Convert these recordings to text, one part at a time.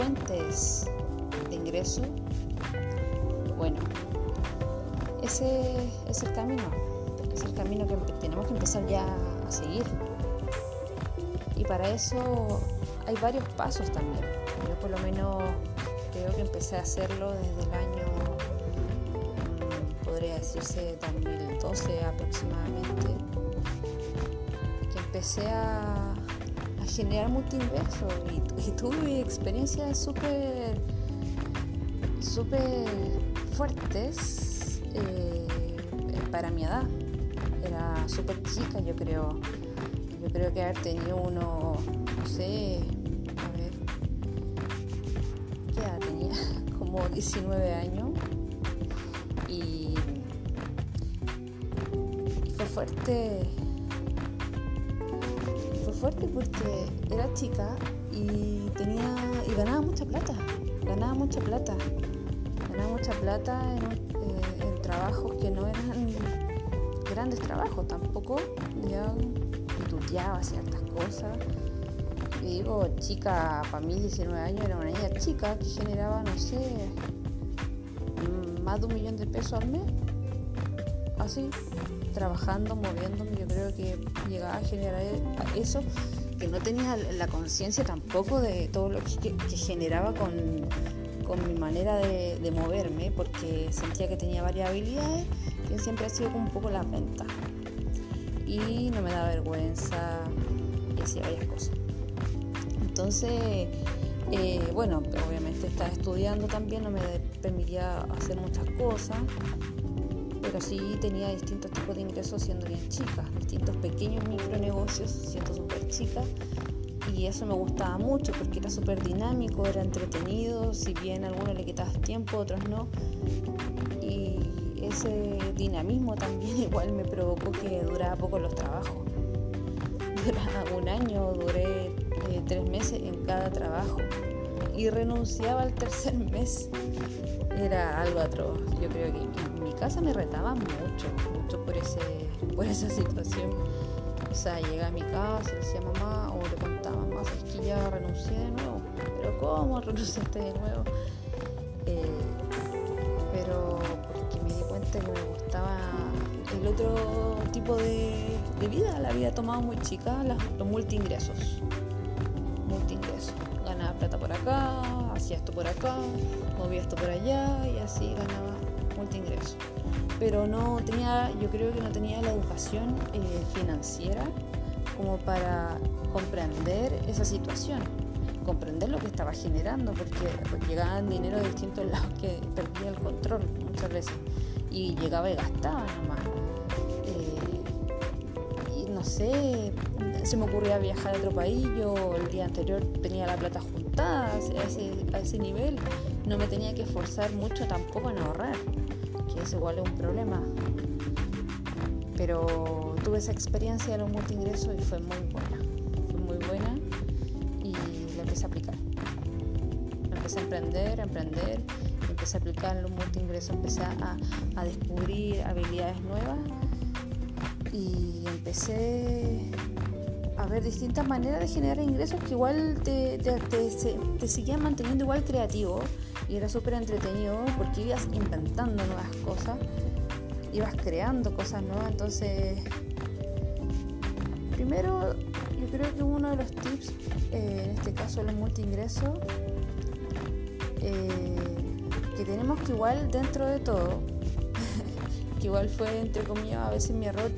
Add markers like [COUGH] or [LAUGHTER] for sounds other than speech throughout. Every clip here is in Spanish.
fuentes de ingreso, bueno, ese es el camino, es el camino que tenemos que empezar ya a seguir. Y para eso hay varios pasos también. Yo por lo menos creo que empecé a hacerlo desde el año, mm, podría decirse 2012 aproximadamente, que empecé a, generar multiversos y, y tuve experiencias súper súper fuertes eh, para mi edad. Era súper chica, yo creo. Yo creo que haber tenido uno, no sé, a ver, ¿qué edad tenía? [LAUGHS] Como 19 años. Y fue fuerte. Fue fuerte porque era chica y tenía y ganaba mucha plata. Ganaba mucha plata ganaba mucha plata en, eh, trabajos que no eran grandes trabajos tampoco. Ya estudiaba ciertas cosas. Y digo, chica, para mí 19 años era una niña chica que generaba, no sé, más de un millón de pesos al mes. Así, trabajando, moviéndome, yo creo que llegaba a generar eso, que no tenía la conciencia tampoco de todo lo que generaba con con mi manera de, moverme porque sentía que tenía varias habilidades que siempre ha sido como un poco la venta y no me da vergüenza y hacía varias cosas. Entonces eh, bueno obviamente estaba estudiando también no me permitía hacer muchas cosas pero sí tenía distintos tipos de ingresos siendo bien chica distintos pequeños micronegocios siendo súper chica y eso me gustaba mucho porque era súper dinámico, era entretenido, si bien a algunos le quitabas tiempo, otros no. Y ese dinamismo también [LAUGHS] igual me provocó que durara poco los trabajos. Duraba un año, duré eh, tres meses en cada trabajo y renunciaba al tercer mes. Era algo atroz. Yo creo que mi casa me retaba mucho, mucho por, ese, [LAUGHS] por esa situación. O sea, llegué a mi casa, le decía mamá, o le contaba, mamá, es que ya renuncié de nuevo. Pero ¿cómo renunciaste de nuevo? Eh, pero porque me di cuenta que me gustaba el otro tipo de, vida, la había tomado muy chica, los multiingresos. Multiingresos. Ganaba plata por acá, hacía esto por acá, movía esto por allá y así ganaba multiingresos pero no tenía, yo creo que no tenía la educación eh, financiera como para comprender esa situación, comprender lo que estaba generando, porque llegaban dinero de distintos lados que perdía el control muchas veces y llegaba y gastaba nomás. Eh, y no sé, se me ocurría viajar a otro país, yo el día anterior tenía la plata a ese, nivel, no me tenía que esforzar mucho tampoco en ahorrar que es igual un problema. Pero tuve esa experiencia de los multiingresos y fue muy buena. Fue muy buena y la empecé a aplicar. Empecé a emprender, a emprender, empecé a aplicar los multiingresos, empecé a, a descubrir habilidades nuevas y empecé ver distintas maneras de generar ingresos que igual te, te, te, te seguían manteniendo igual creativo y era súper entretenido porque ibas inventando nuevas cosas, ibas creando cosas nuevas, entonces primero yo creo que uno de los tips, eh, en este caso los multiingresos, eh, que tenemos que igual dentro de todo, [LAUGHS] que igual fue entre comillas a veces mi error,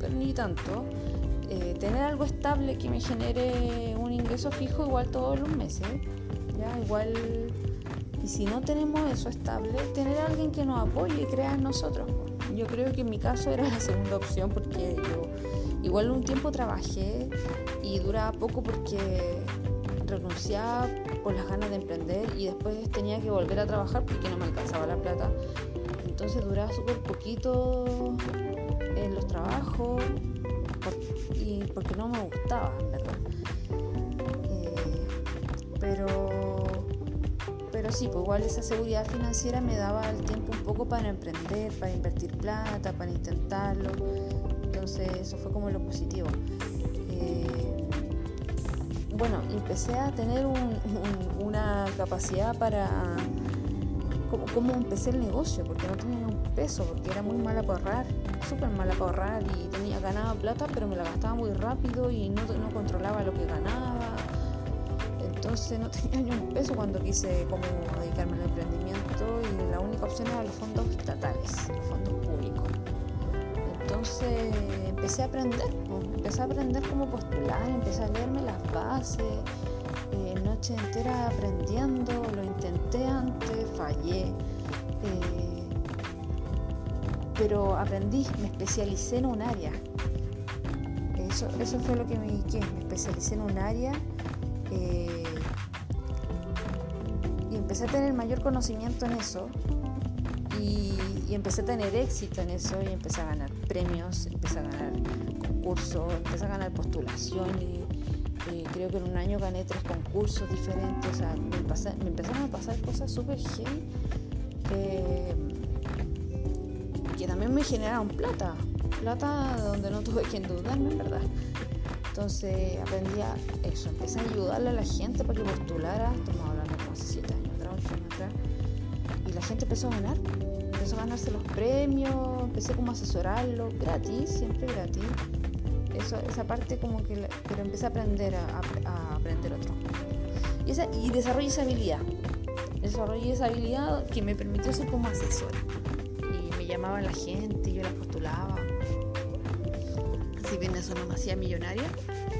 pero ni tanto, eh, tener algo estable que me genere un ingreso fijo igual todos los meses, ya igual y si no tenemos eso estable, tener alguien que nos apoye y crea en nosotros. Yo creo que en mi caso era la segunda opción porque yo igual un tiempo trabajé y duraba poco porque renunciaba por las ganas de emprender y después tenía que volver a trabajar porque no me alcanzaba la plata. Entonces duraba súper poquito en los trabajos y porque no me gustaba, ¿verdad? Eh, pero pero sí, pues igual esa seguridad financiera me daba el tiempo un poco para emprender, para invertir plata, para intentarlo. Entonces eso fue como lo positivo. Eh, bueno, empecé a tener una capacidad para cómo, empecé el negocio, porque no tenía un peso, porque era muy mala para ahorrar, súper mala para ahorrar y tenía ganaba plata, pero me la gastaba muy rápido y no, no controlaba lo que ganaba. Entonces no [LAUGHS] tenía ni un peso cuando quise como dedicarme al emprendimiento y la única opción era los fondos estatales, los fondos públicos. Entonces empecé a aprender, empecé a aprender cómo postular, empecé a leerme las bases, eh, noche entera aprendiendo, lo intenté antes, fallé, eh, pero aprendí, me especialicé en un área. Eso, eso fue lo que me dediqué, me especialicé en un área eh, y empecé a tener mayor conocimiento en eso y, empecé a tener éxito en eso y empecé a ganar premios, empecé a ganar concursos, empecé a ganar postulaciones. Y creo que en un año gané tres concursos diferentes, o sea, me, empezaron a pasar cosas súper heavy que, que también me generaron plata, plata donde no tuve que endeudarme, en verdad. Entonces aprendí a eso, empecé a ayudarle a la gente para que postulara, estamos hablando como hace 7 años atrás, 8 años atrás, y la gente empezó a ganar, empezó a ganarse los premios, empecé como a asesorarlo, gratis, siempre gratis. Esa parte como que, pero empecé a aprender a, aprender otro. Y, esa, y desarrollé esa habilidad, desarrollé esa habilidad que me permitió ser como asesora. Y me llamaba la gente, yo la postulaba. Si bien eso no me hacía millonaria,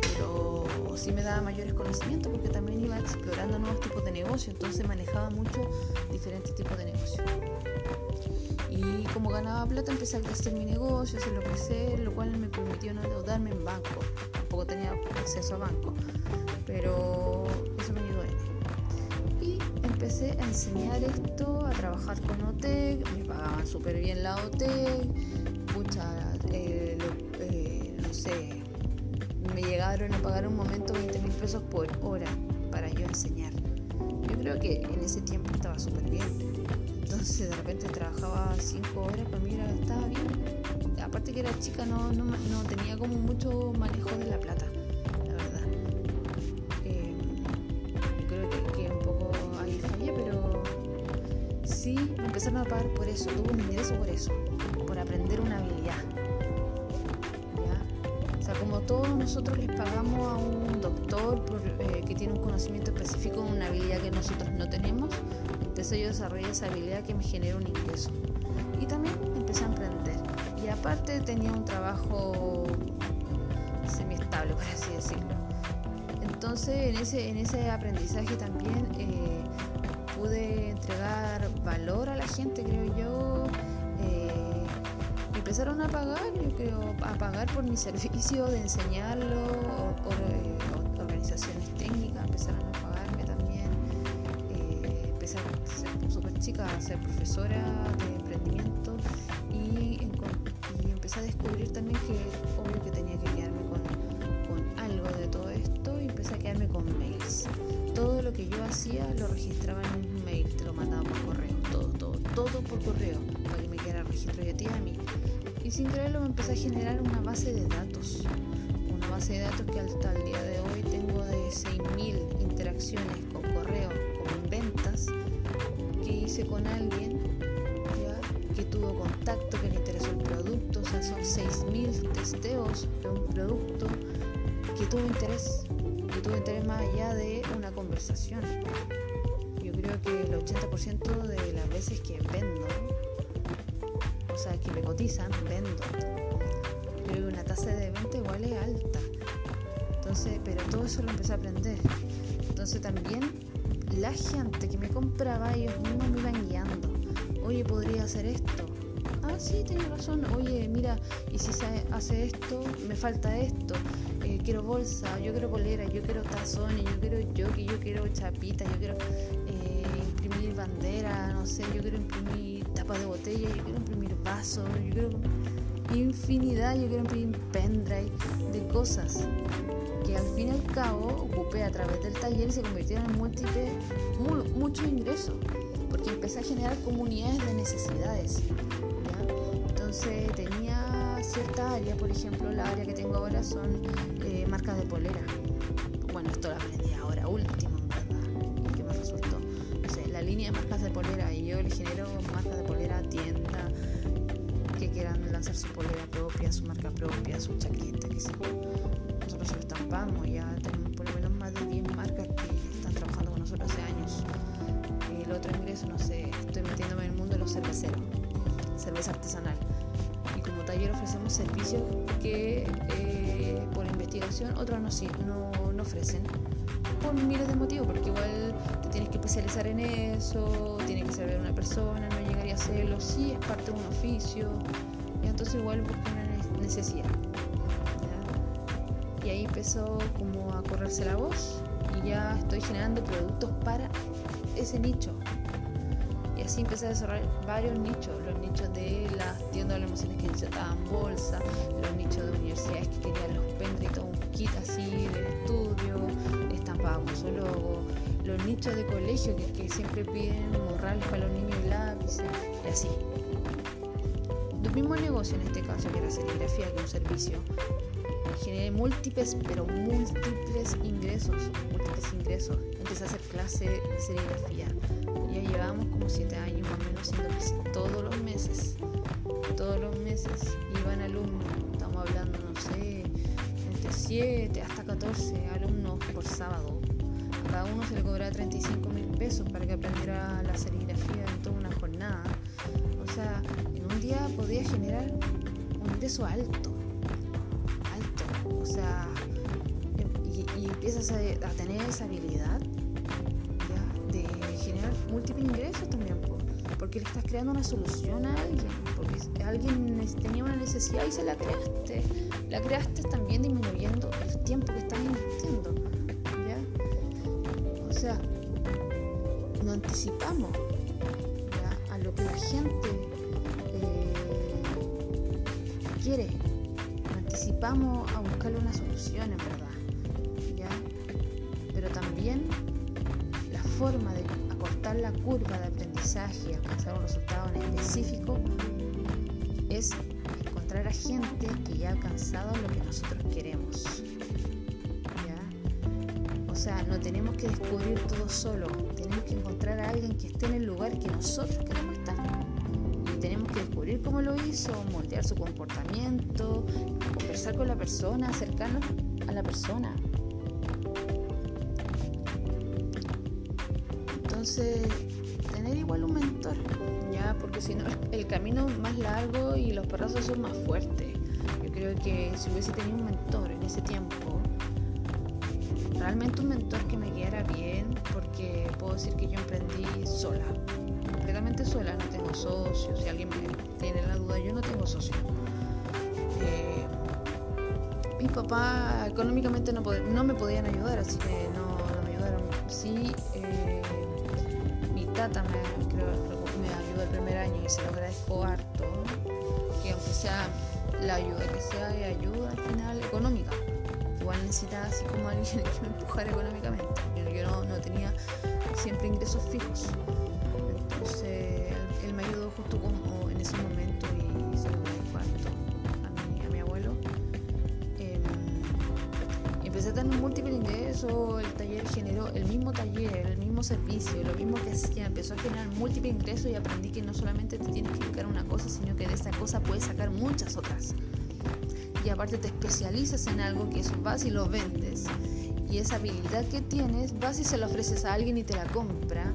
pero sí me daba mayores conocimientos porque también iba explorando nuevos tipos de negocio, entonces manejaba mucho diferentes tipos de negocio. Y como ganaba plata empecé a crecer mi negocio, hacerlo crecer, lo cual me permitió no endeudarme en banco. Tampoco tenía acceso a banco, pero eso me ayudó. Y empecé a enseñar esto, a trabajar con OTEC, me pagaban súper bien la OTEC, eh, eh, no sé, me llegaron a pagar un momento 20 mil pesos por hora para yo enseñar. Yo creo que en ese tiempo estaba súper bien. Entonces de repente trabajaba 5 horas, para mí era, estaba bien. Aparte que era chica, no, no, no tenía como mucho manejo de la plata, la verdad. Eh, yo creo que, un poco ahí fallé, pero sí me empezaron a pagar por eso, tuve un ingreso por eso, por aprender una habilidad como todos nosotros les pagamos a un doctor eh, que tiene un conocimiento específico, una habilidad que nosotros no tenemos, empecé yo a desarrollar esa habilidad que me genera un ingreso. Y también empecé a emprender. Y aparte tenía un trabajo semiestable, por así decirlo. Entonces en ese, en ese aprendizaje también eh, pude entregar valor a la gente, creo yo empezaron a pagar, yo creo, a pagar por mi servicio de enseñarlo, por chica, a ser profesora de emprendimiento y, empecé a descubrir también que obvio que tenía que quedarme con, con algo de todo esto y empecé a quedarme con mails. Todo lo que yo hacía lo registraba en un mail, te lo mandaba por correo, todo, todo, todo por correo, para que me quedara registro de ti a mí y sin creerlo me empecé a generar una base de datos. Una base de datos que hasta el día de hoy tengo de 6.000 interacciones con alguien que tuvo contacto, que le interesó el producto. O sea, son 6.000 testeos de un producto que tuvo interés, que tuvo interés más allá de una conversación. Yo creo que el 80% de las veces que vendo o sea, que me cotizan, vendo. Creo que una tasa de venta igual es alta. Entonces, pero todo eso lo empecé a aprender. Entonces también la gente que me compraba, ellos mismos me iban guiando. Oye, podría hacer esto. Ah, sí, tienes razón. Oye, mira, y si se hace esto, me falta esto. Eh, quiero bolsa, yo quiero polera, yo quiero tazones, yo quiero jockey, yo quiero chapita, yo quiero eh, imprimir bandera, no sé, yo quiero imprimir tapa de botella, yo quiero imprimir vasos, yo quiero infinidad, yo quiero imprimir pendrive de cosas que al fin y al cabo ocupé a través del taller se convirtieron en múltiples, muchos ingresos, porque empecé a generar comunidades de necesidades. Entonces tenía cierta área, por ejemplo, la área que tengo ahora son eh, marcas de polera. Bueno, esto lo aprendí ahora último, verdad, que me resultó. La línea de marcas de polera y yo le genero marcas de polera a tienda que quieran lanzar su polera propia, su marca propia, su chaqueta, que sé Nosotros estampamos, ya tenemos por lo menos más de 10 marcas que están trabajando con nosotros hace años. El otro ingreso, no sé, estoy metiéndome en el mundo de los cerveceros, cerveza artesanal taller ofrecemos servicios que eh, por investigación otros no, no, ofrecen por miles de motivos, porque igual te tienes que especializar en eso, tiene que saber una persona, no llegaría a hacerlo, sí es parte de un oficio, y entonces igual busca una necesidad. Y ahí empezó como a correrse la voz y ya estoy generando productos para ese nicho, así empecé a desarrollar varios nichos, los nichos de las tiendas de almacenes que necesitaban bolsa, los nichos de universidades que querían los pendritos, un kit así de estudio, estampados con su logo, los nichos de colegio que, siempre piden morrales para los niños y lápices, y así. Del mismo negocio en este caso, que era serigrafía, que un servicio, generé múltiples, pero múltiples ingresos, múltiples ingresos. Empecé a hacer clase de serigrafía. Ya llevábamos como siete años más o menos haciendo clases todos los meses. Todos los meses iban alumnos, estamos hablando, no sé, entre 7 hasta 14 alumnos por sábado. A cada uno se le cobraba 35 mil pesos para que aprendiera la serigrafía en toda una jornada. O sea, en un día podía generar un ingreso alto sea, y, empiezas a, tener esa habilidad de generar múltiples ingresos también, porque le estás creando una solución a alguien, porque alguien tenía una necesidad y se la creaste. La creaste también disminuyendo el tiempo que estás invirtiendo. O sea, no anticipamos a lo que la gente eh, quiere vamos a buscarle una solución, en verdad. Pero también la forma de acortar la curva de aprendizaje y alcanzar un resultado en específico es encontrar a gente que ya ha alcanzado lo que nosotros queremos. O sea, no tenemos que descubrir todo solo, tenemos que encontrar a alguien que esté en el lugar que nosotros queremos hizo, moldear su comportamiento, conversar con la persona, acercarnos a la persona. Entonces, tener igual un mentor, ya, porque si no, [LAUGHS] el camino es más largo y los perrazos son más fuertes. Yo creo que si hubiese tenido un mentor en ese tiempo, realmente un mentor que me guiara bien, porque puedo decir que yo emprendí sola, completamente sola, no tengo socios. Si alguien tiene la duda, yo no tengo socios mi papá económicamente no, no me podían ayudar, así que no, me ayudaron. Sí, eh, mi tata me ayudó el primer año y se lo agradezco harto, que aunque sea la ayuda que sea, de ayuda al final económica. Igual necesitaba así como alguien [LAUGHS] que me empujara económicamente. Yo no, no tenía siempre ingresos fijos. Él me ayudó justo como en ese momento y se lo agradezco harto. un múltiple ingresos, el taller generó el mismo taller, el mismo servicio, lo mismo que hacía, empezó a generar múltiples ingresos y aprendí que no solamente te tienes que dedicar a una cosa, sino que de esa cosa puedes sacar muchas otras. Y aparte te especializas en algo que eso vas y lo vendes. Y esa habilidad que tienes, vas y se la ofreces a alguien y te la compra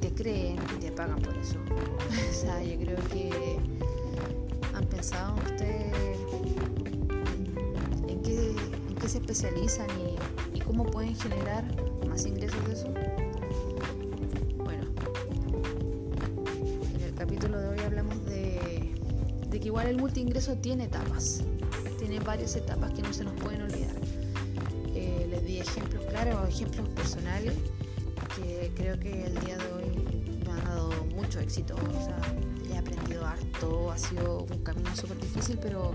te creen y te pagan por eso. [LAUGHS] o sea, yo creo que han pensado ustedes se especializan y, cómo pueden generar más ingresos de eso? Bueno, en el capítulo de hoy hablamos de, que igual el multiingreso tiene etapas, tiene varias etapas que no se nos pueden olvidar. Eh, les di ejemplos claros, ejemplos personales que creo que el día de hoy me han dado mucho éxito. O sea, he aprendido harto, ha sido un camino súper difícil, pero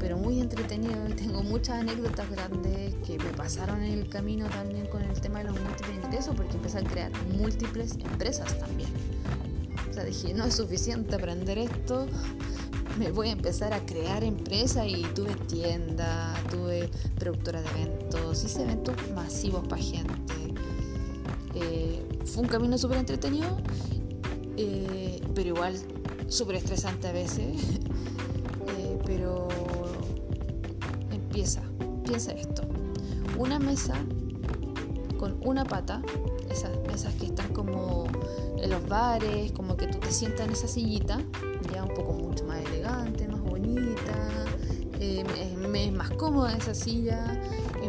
pero muy entretenido tengo muchas anécdotas grandes que me pasaron en el camino también con el tema de los múltiples ingresos porque empecé a crear múltiples empresas también. O sea, dije, no es suficiente aprender esto, me voy a empezar a crear empresa y tuve tienda, tuve productora de eventos, hice eventos masivos para gente. Eh, fue un camino súper entretenido, eh, pero igual súper estresante a veces. [LAUGHS] Eh, pero empieza, piensa esto. Una mesa con una pata, esas mesas que están como en los bares, como que tú te sientas en esa sillita, ya un poco mucho más elegante, más bonita, eh, es más cómoda esa silla,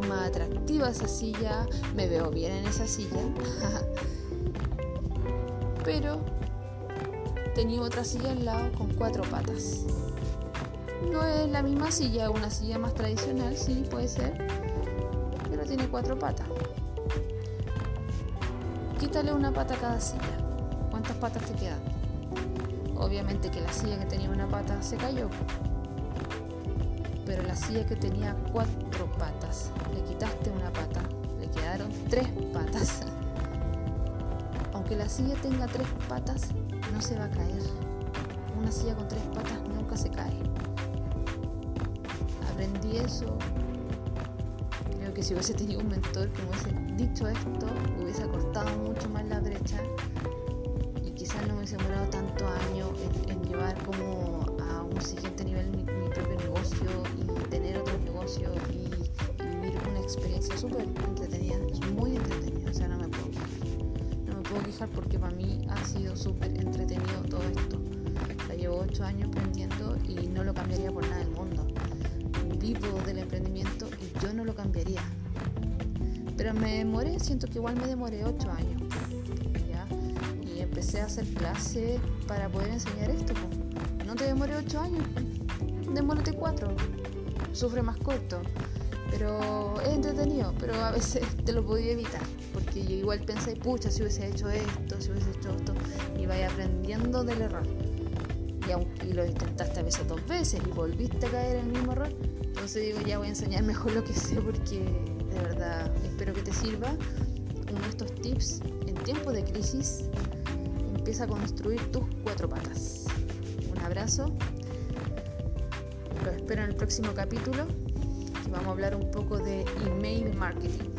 más atractiva esa silla, me veo bien en esa silla. [LAUGHS] Pero tenía otra silla al lado con cuatro patas. No es la misma silla, una silla más tradicional, sí, puede ser, pero tiene cuatro patas. Quítale una pata a cada silla. ¿Cuántas patas te quedan? Obviamente que la silla que tenía una pata se cayó. Pero la silla que tenía cuatro patas, le quitaste una pata, le quedaron tres patas. [LAUGHS] Aunque la silla tenga tres patas, no se va a caer. Una silla con tres patas nunca se cae. Aprendí eso. Creo que si hubiese tenido un mentor que me hubiese dicho esto, hubiese cortado mucho más la brecha y quizás no hubiese demorado tanto años en, llevar como a un siguiente nivel mi, propio negocio y tener otro negocio y, experiencia súper entretenida, muy entretenida, o sea, no me puedo No me puedo quejar porque para mí ha sido súper entretenido todo esto. Ya llevo ocho años aprendiendo y no lo cambiaría por nada del mundo. Vivo del emprendimiento y yo no lo cambiaría pero me demoré, siento que igual me demoré 8 años. ¿ya? Y empecé a hacer clases para poder enseñar esto. No te demoré 8 años, demórate 4. Sufre más corto. Pero es entretenido, pero a veces [LAUGHS] te lo podía evitar. Porque yo igual pensé, pucha, si hubiese hecho esto, si hubiese hecho esto, y vaya aprendiendo del error. Y, y lo intentaste a veces dos veces y volviste a caer en el mismo error. Entonces digo, ya voy a enseñar [LAUGHS] mejor lo que sé porque de verdad espero que te sirva uno de estos tips en tiempo de crisis. Empieza a construir tus cuatro patas. Un abrazo. Lo espero en el próximo capítulo. Vamos a hablar un poco de email marketing.